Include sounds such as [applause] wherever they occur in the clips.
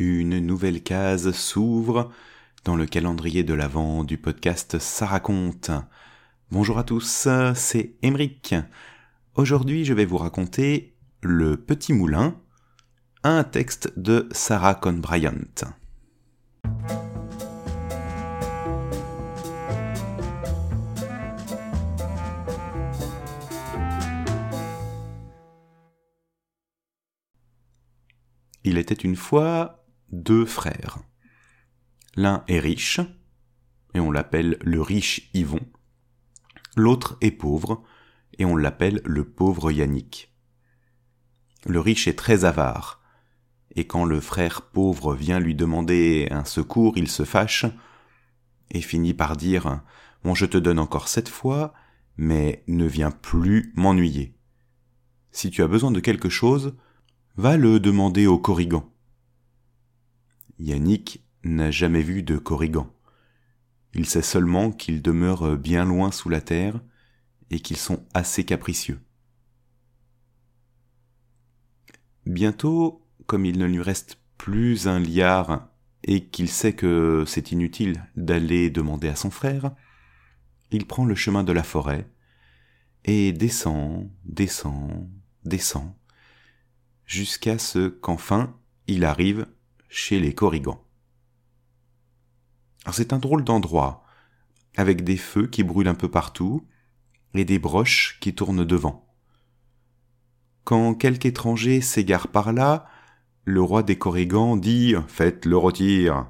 Une nouvelle case s'ouvre dans le calendrier de l'Avent du podcast Ça raconte. Bonjour à tous, c'est Emeric. Aujourd'hui, je vais vous raconter Le Petit Moulin, un texte de Sarah Cohn Bryant. Il était une fois deux frères. L'un est riche, et on l'appelle le riche Yvon. L'autre est pauvre, et on l'appelle le pauvre Yannick. Le riche est très avare, et quand le frère pauvre vient lui demander un secours, il se fâche, et finit par dire Bon, je te donne encore cette fois, mais ne viens plus m'ennuyer. Si tu as besoin de quelque chose, Va le demander au Corrigan. Yannick n'a jamais vu de Corrigan. Il sait seulement qu'ils demeurent bien loin sous la terre et qu'ils sont assez capricieux. Bientôt, comme il ne lui reste plus un liard et qu'il sait que c'est inutile d'aller demander à son frère, il prend le chemin de la forêt et descend, descend, descend, jusqu'à ce qu'enfin il arrive chez les Corrigans. C'est un drôle d'endroit, avec des feux qui brûlent un peu partout et des broches qui tournent devant. Quand quelque étranger s'égare par là, le roi des Corrigans dit Faites-le rôtir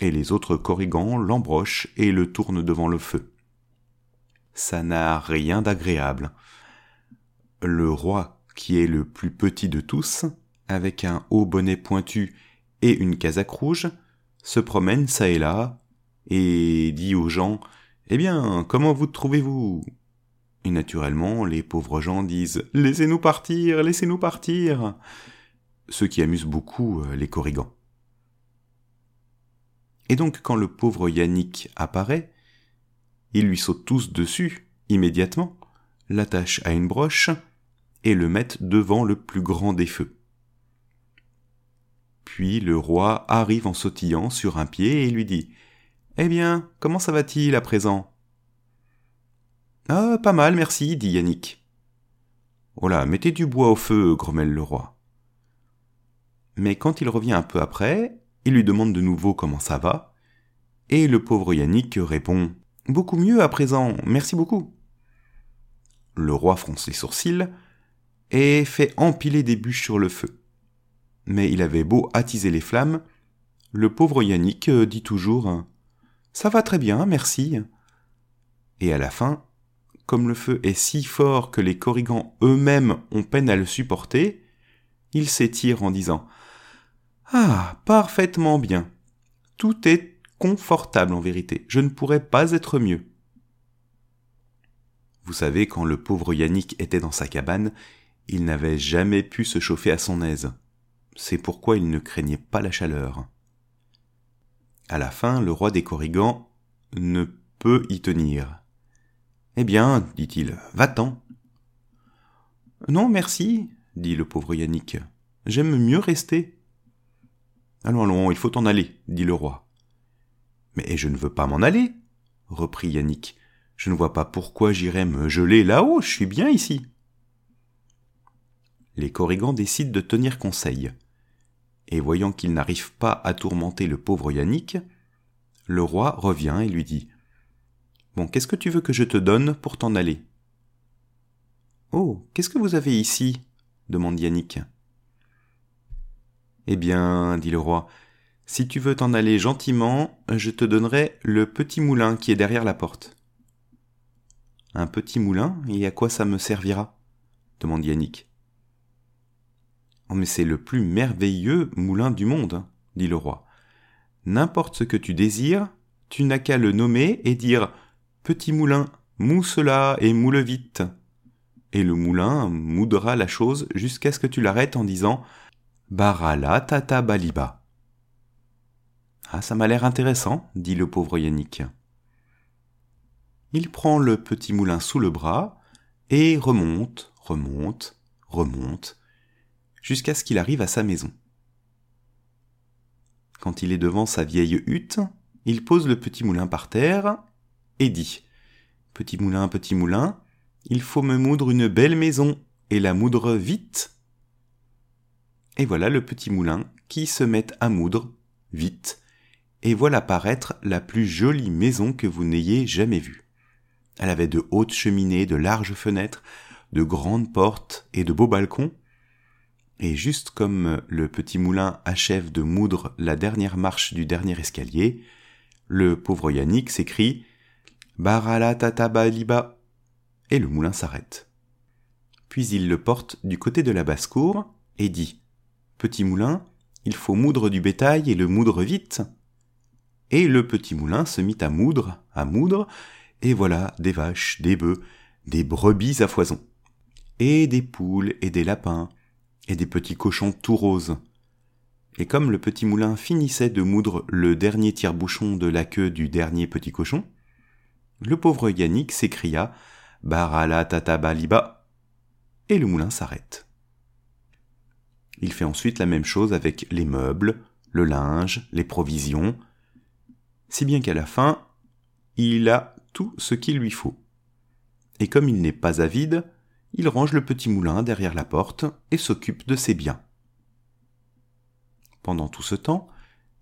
et les autres Corrigans l'embrochent et le tournent devant le feu. Ça n'a rien d'agréable. Le roi qui est le plus petit de tous, avec un haut bonnet pointu et une casaque rouge, se promène çà et là, et dit aux gens Eh bien, comment vous trouvez-vous? Et naturellement, les pauvres gens disent Laissez-nous partir, laissez-nous partir ce qui amuse beaucoup euh, les corrigans. Et donc, quand le pauvre Yannick apparaît, ils lui sautent tous dessus, immédiatement, l'attachent à une broche, et le mettent devant le plus grand des feux. Puis le roi arrive en sautillant sur un pied et lui dit Eh bien, comment ça va-t-il à présent Ah, pas mal, merci, dit Yannick. Oh là, mettez du bois au feu, grommelle le roi. Mais quand il revient un peu après, il lui demande de nouveau comment ça va, et le pauvre Yannick répond Beaucoup mieux à présent, merci beaucoup. Le roi fronce les sourcils, et fait empiler des bûches sur le feu. Mais il avait beau attiser les flammes, le pauvre Yannick euh, dit toujours Ça va très bien, merci. Et à la fin, comme le feu est si fort que les corrigans eux-mêmes ont peine à le supporter, il s'étire en disant Ah, parfaitement bien. Tout est confortable en vérité. Je ne pourrais pas être mieux. Vous savez, quand le pauvre Yannick était dans sa cabane, il n'avait jamais pu se chauffer à son aise. C'est pourquoi il ne craignait pas la chaleur. À la fin, le roi des Corrigans ne peut y tenir. Eh bien, dit-il, va-t'en. Non, merci, dit le pauvre Yannick. J'aime mieux rester. Allons, allons, il faut en aller, dit le roi. Mais je ne veux pas m'en aller, reprit Yannick. Je ne vois pas pourquoi j'irais me geler là-haut, je suis bien ici les Corrigans décident de tenir conseil. Et voyant qu'ils n'arrivent pas à tourmenter le pauvre Yannick, le roi revient et lui dit Bon, qu'est-ce que tu veux que je te donne pour t'en aller Oh, qu'est-ce que vous avez ici? demande Yannick. Eh bien, dit le roi, si tu veux t'en aller gentiment, je te donnerai le petit moulin qui est derrière la porte. Un petit moulin, et à quoi ça me servira? demande Yannick. Oh, mais c'est le plus merveilleux moulin du monde, hein, dit le roi. N'importe ce que tu désires, tu n'as qu'à le nommer et dire Petit moulin, mou cela et moule vite. Et le moulin moudra la chose jusqu'à ce que tu l'arrêtes en disant Barala tata baliba. Ah, ça m'a l'air intéressant, dit le pauvre Yannick. Il prend le petit moulin sous le bras et remonte, remonte, remonte, jusqu'à ce qu'il arrive à sa maison. Quand il est devant sa vieille hutte, il pose le petit moulin par terre et dit Petit moulin, petit moulin, il faut me moudre une belle maison et la moudre vite. Et voilà le petit moulin qui se met à moudre vite, et voilà paraître la plus jolie maison que vous n'ayez jamais vue. Elle avait de hautes cheminées, de larges fenêtres, de grandes portes et de beaux balcons, et juste comme le petit moulin achève de moudre la dernière marche du dernier escalier, le pauvre Yannick s'écrie Barala liba et le moulin s'arrête. Puis il le porte du côté de la basse-cour et dit Petit moulin, il faut moudre du bétail et le moudre vite. Et le petit moulin se mit à moudre, à moudre, et voilà des vaches, des bœufs, des brebis à foison, et des poules et des lapins, et des petits cochons tout roses. Et comme le petit moulin finissait de moudre le dernier tire-bouchon de la queue du dernier petit cochon, le pauvre Yannick s'écria Barala tatabaliba et le moulin s'arrête. Il fait ensuite la même chose avec les meubles, le linge, les provisions, si bien qu'à la fin, il a tout ce qu'il lui faut. Et comme il n'est pas avide, il range le petit moulin derrière la porte et s'occupe de ses biens. Pendant tout ce temps,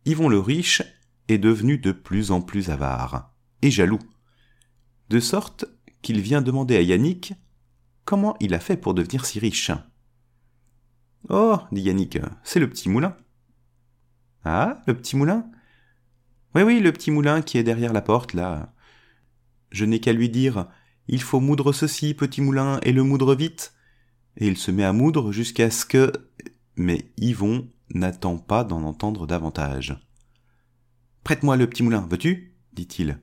Yvon le riche est devenu de plus en plus avare et jaloux, de sorte qu'il vient demander à Yannick comment il a fait pour devenir si riche. Oh, dit Yannick, c'est le petit moulin. Ah, le petit moulin? Oui, oui, le petit moulin qui est derrière la porte, là. Je n'ai qu'à lui dire Il faut moudre ceci, petit moulin, et le moudre vite. Et il se met à moudre jusqu'à ce que. Mais Yvon n'attend pas d'en entendre davantage. Prête-moi le petit moulin, veux-tu? dit-il.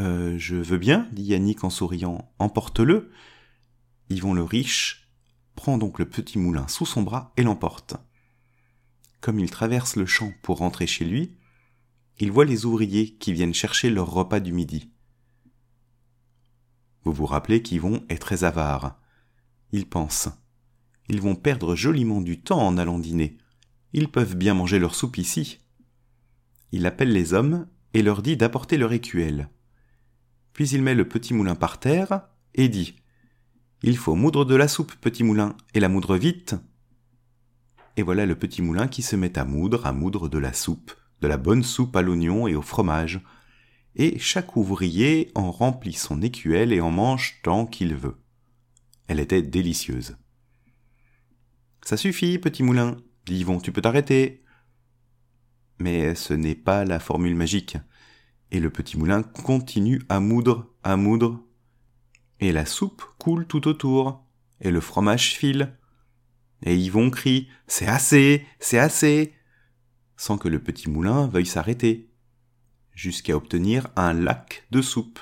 Euh, je veux bien, dit Yannick en souriant. Emporte-le. Yvon le riche prend donc le petit moulin sous son bras et l'emporte. Comme il traverse le champ pour rentrer chez lui, il voit les ouvriers qui viennent chercher leur repas du midi. Vous vous rappelez qu'Yvon est très avare. Il pense. Ils vont perdre joliment du temps en allant dîner. Ils peuvent bien manger leur soupe ici. Il appelle les hommes et leur dit d'apporter leur écuelle. Puis il met le petit moulin par terre et dit il faut moudre de la soupe, petit moulin, et la moudre vite. Et voilà le petit moulin qui se met à moudre, à moudre de la soupe, de la bonne soupe à l'oignon et au fromage. Et chaque ouvrier en remplit son écuelle et en mange tant qu'il veut. Elle était délicieuse. Ça suffit, petit moulin, dit Yvon, tu peux t'arrêter. Mais ce n'est pas la formule magique. Et le petit moulin continue à moudre, à moudre, et la soupe coule tout autour, et le fromage file. Et Yvon crie C'est assez, c'est assez sans que le petit moulin veuille s'arrêter, jusqu'à obtenir un lac de soupe.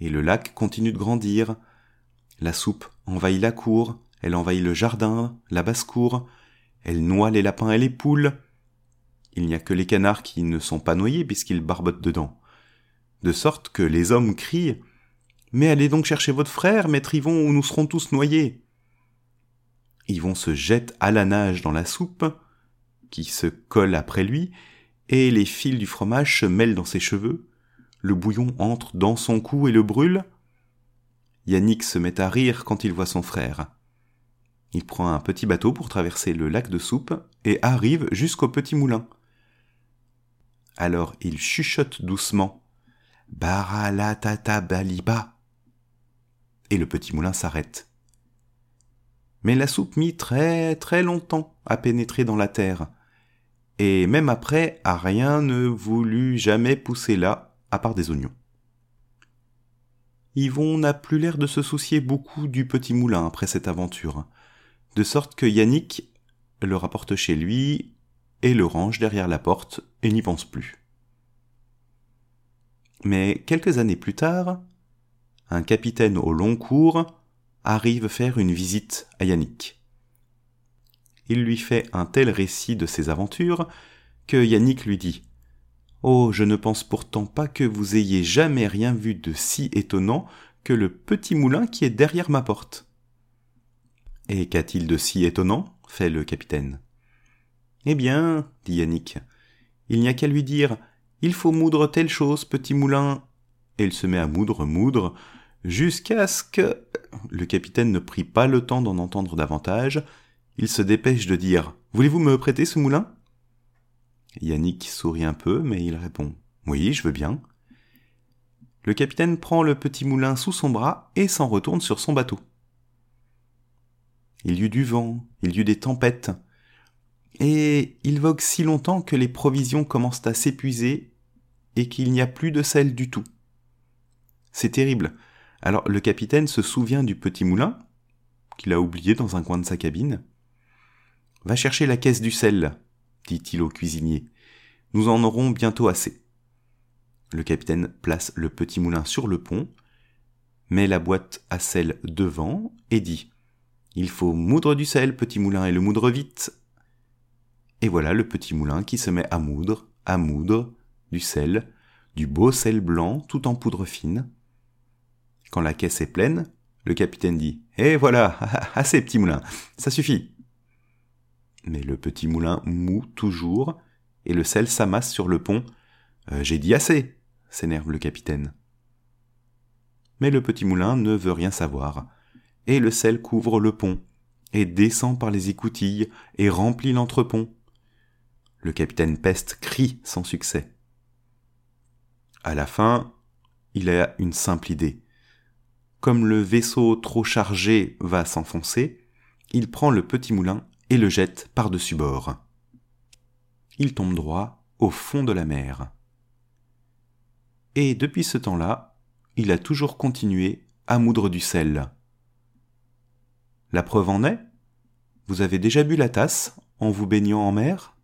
Et le lac continue de grandir. La soupe envahit la cour, elle envahit le jardin, la basse-cour, elle noie les lapins et les poules. Il n'y a que les canards qui ne sont pas noyés puisqu'ils barbotent dedans. De sorte que les hommes crient mais allez donc chercher votre frère, maître Yvon, ou nous serons tous noyés. Yvon se jette à la nage dans la soupe, qui se colle après lui, et les fils du fromage se mêlent dans ses cheveux, le bouillon entre dans son cou et le brûle. Yannick se met à rire quand il voit son frère. Il prend un petit bateau pour traverser le lac de soupe et arrive jusqu'au petit moulin. Alors il chuchote doucement. Baralatata baliba et le petit moulin s'arrête. Mais la soupe mit très très longtemps à pénétrer dans la terre, et même après, à rien ne voulut jamais pousser là, à part des oignons. Yvon n'a plus l'air de se soucier beaucoup du petit moulin après cette aventure, de sorte que Yannick le rapporte chez lui et le range derrière la porte et n'y pense plus. Mais quelques années plus tard, un capitaine au long cours arrive faire une visite à Yannick. Il lui fait un tel récit de ses aventures que Yannick lui dit Oh, je ne pense pourtant pas que vous ayez jamais rien vu de si étonnant que le petit moulin qui est derrière ma porte. Et qu'a-t-il de si étonnant? fait le capitaine. Eh bien, dit Yannick, Il n'y a qu'à lui dire Il faut moudre telle chose, petit moulin. Et il se met à moudre, moudre, jusqu'à ce que. Le capitaine ne prit pas le temps d'en entendre davantage. Il se dépêche de dire Voulez-vous me prêter ce moulin? Yannick sourit un peu, mais il répond Oui, je veux bien. Le capitaine prend le petit moulin sous son bras et s'en retourne sur son bateau. Il y eut du vent, il y eut des tempêtes, et il vogue si longtemps que les provisions commencent à s'épuiser et qu'il n'y a plus de sel du tout. C'est terrible. Alors le capitaine se souvient du petit moulin, qu'il a oublié dans un coin de sa cabine. Va chercher la caisse du sel, dit-il au cuisinier. Nous en aurons bientôt assez. Le capitaine place le petit moulin sur le pont, met la boîte à sel devant et dit Il faut moudre du sel, petit moulin, et le moudre vite. Et voilà le petit moulin qui se met à moudre, à moudre, du sel, du beau sel blanc tout en poudre fine. Quand la caisse est pleine, le capitaine dit Eh voilà, [laughs] assez petit moulin, ça suffit. Mais le petit moulin moue toujours, et le sel s'amasse sur le pont. Euh, j'ai dit assez, s'énerve le capitaine. Mais le petit moulin ne veut rien savoir, et le sel couvre le pont, et descend par les écoutilles, et remplit l'entrepont. Le capitaine Peste crie sans succès. À la fin, il a une simple idée. Comme le vaisseau trop chargé va s'enfoncer, il prend le petit moulin et le jette par-dessus bord. Il tombe droit au fond de la mer. Et depuis ce temps-là, il a toujours continué à moudre du sel. La preuve en est, vous avez déjà bu la tasse en vous baignant en mer?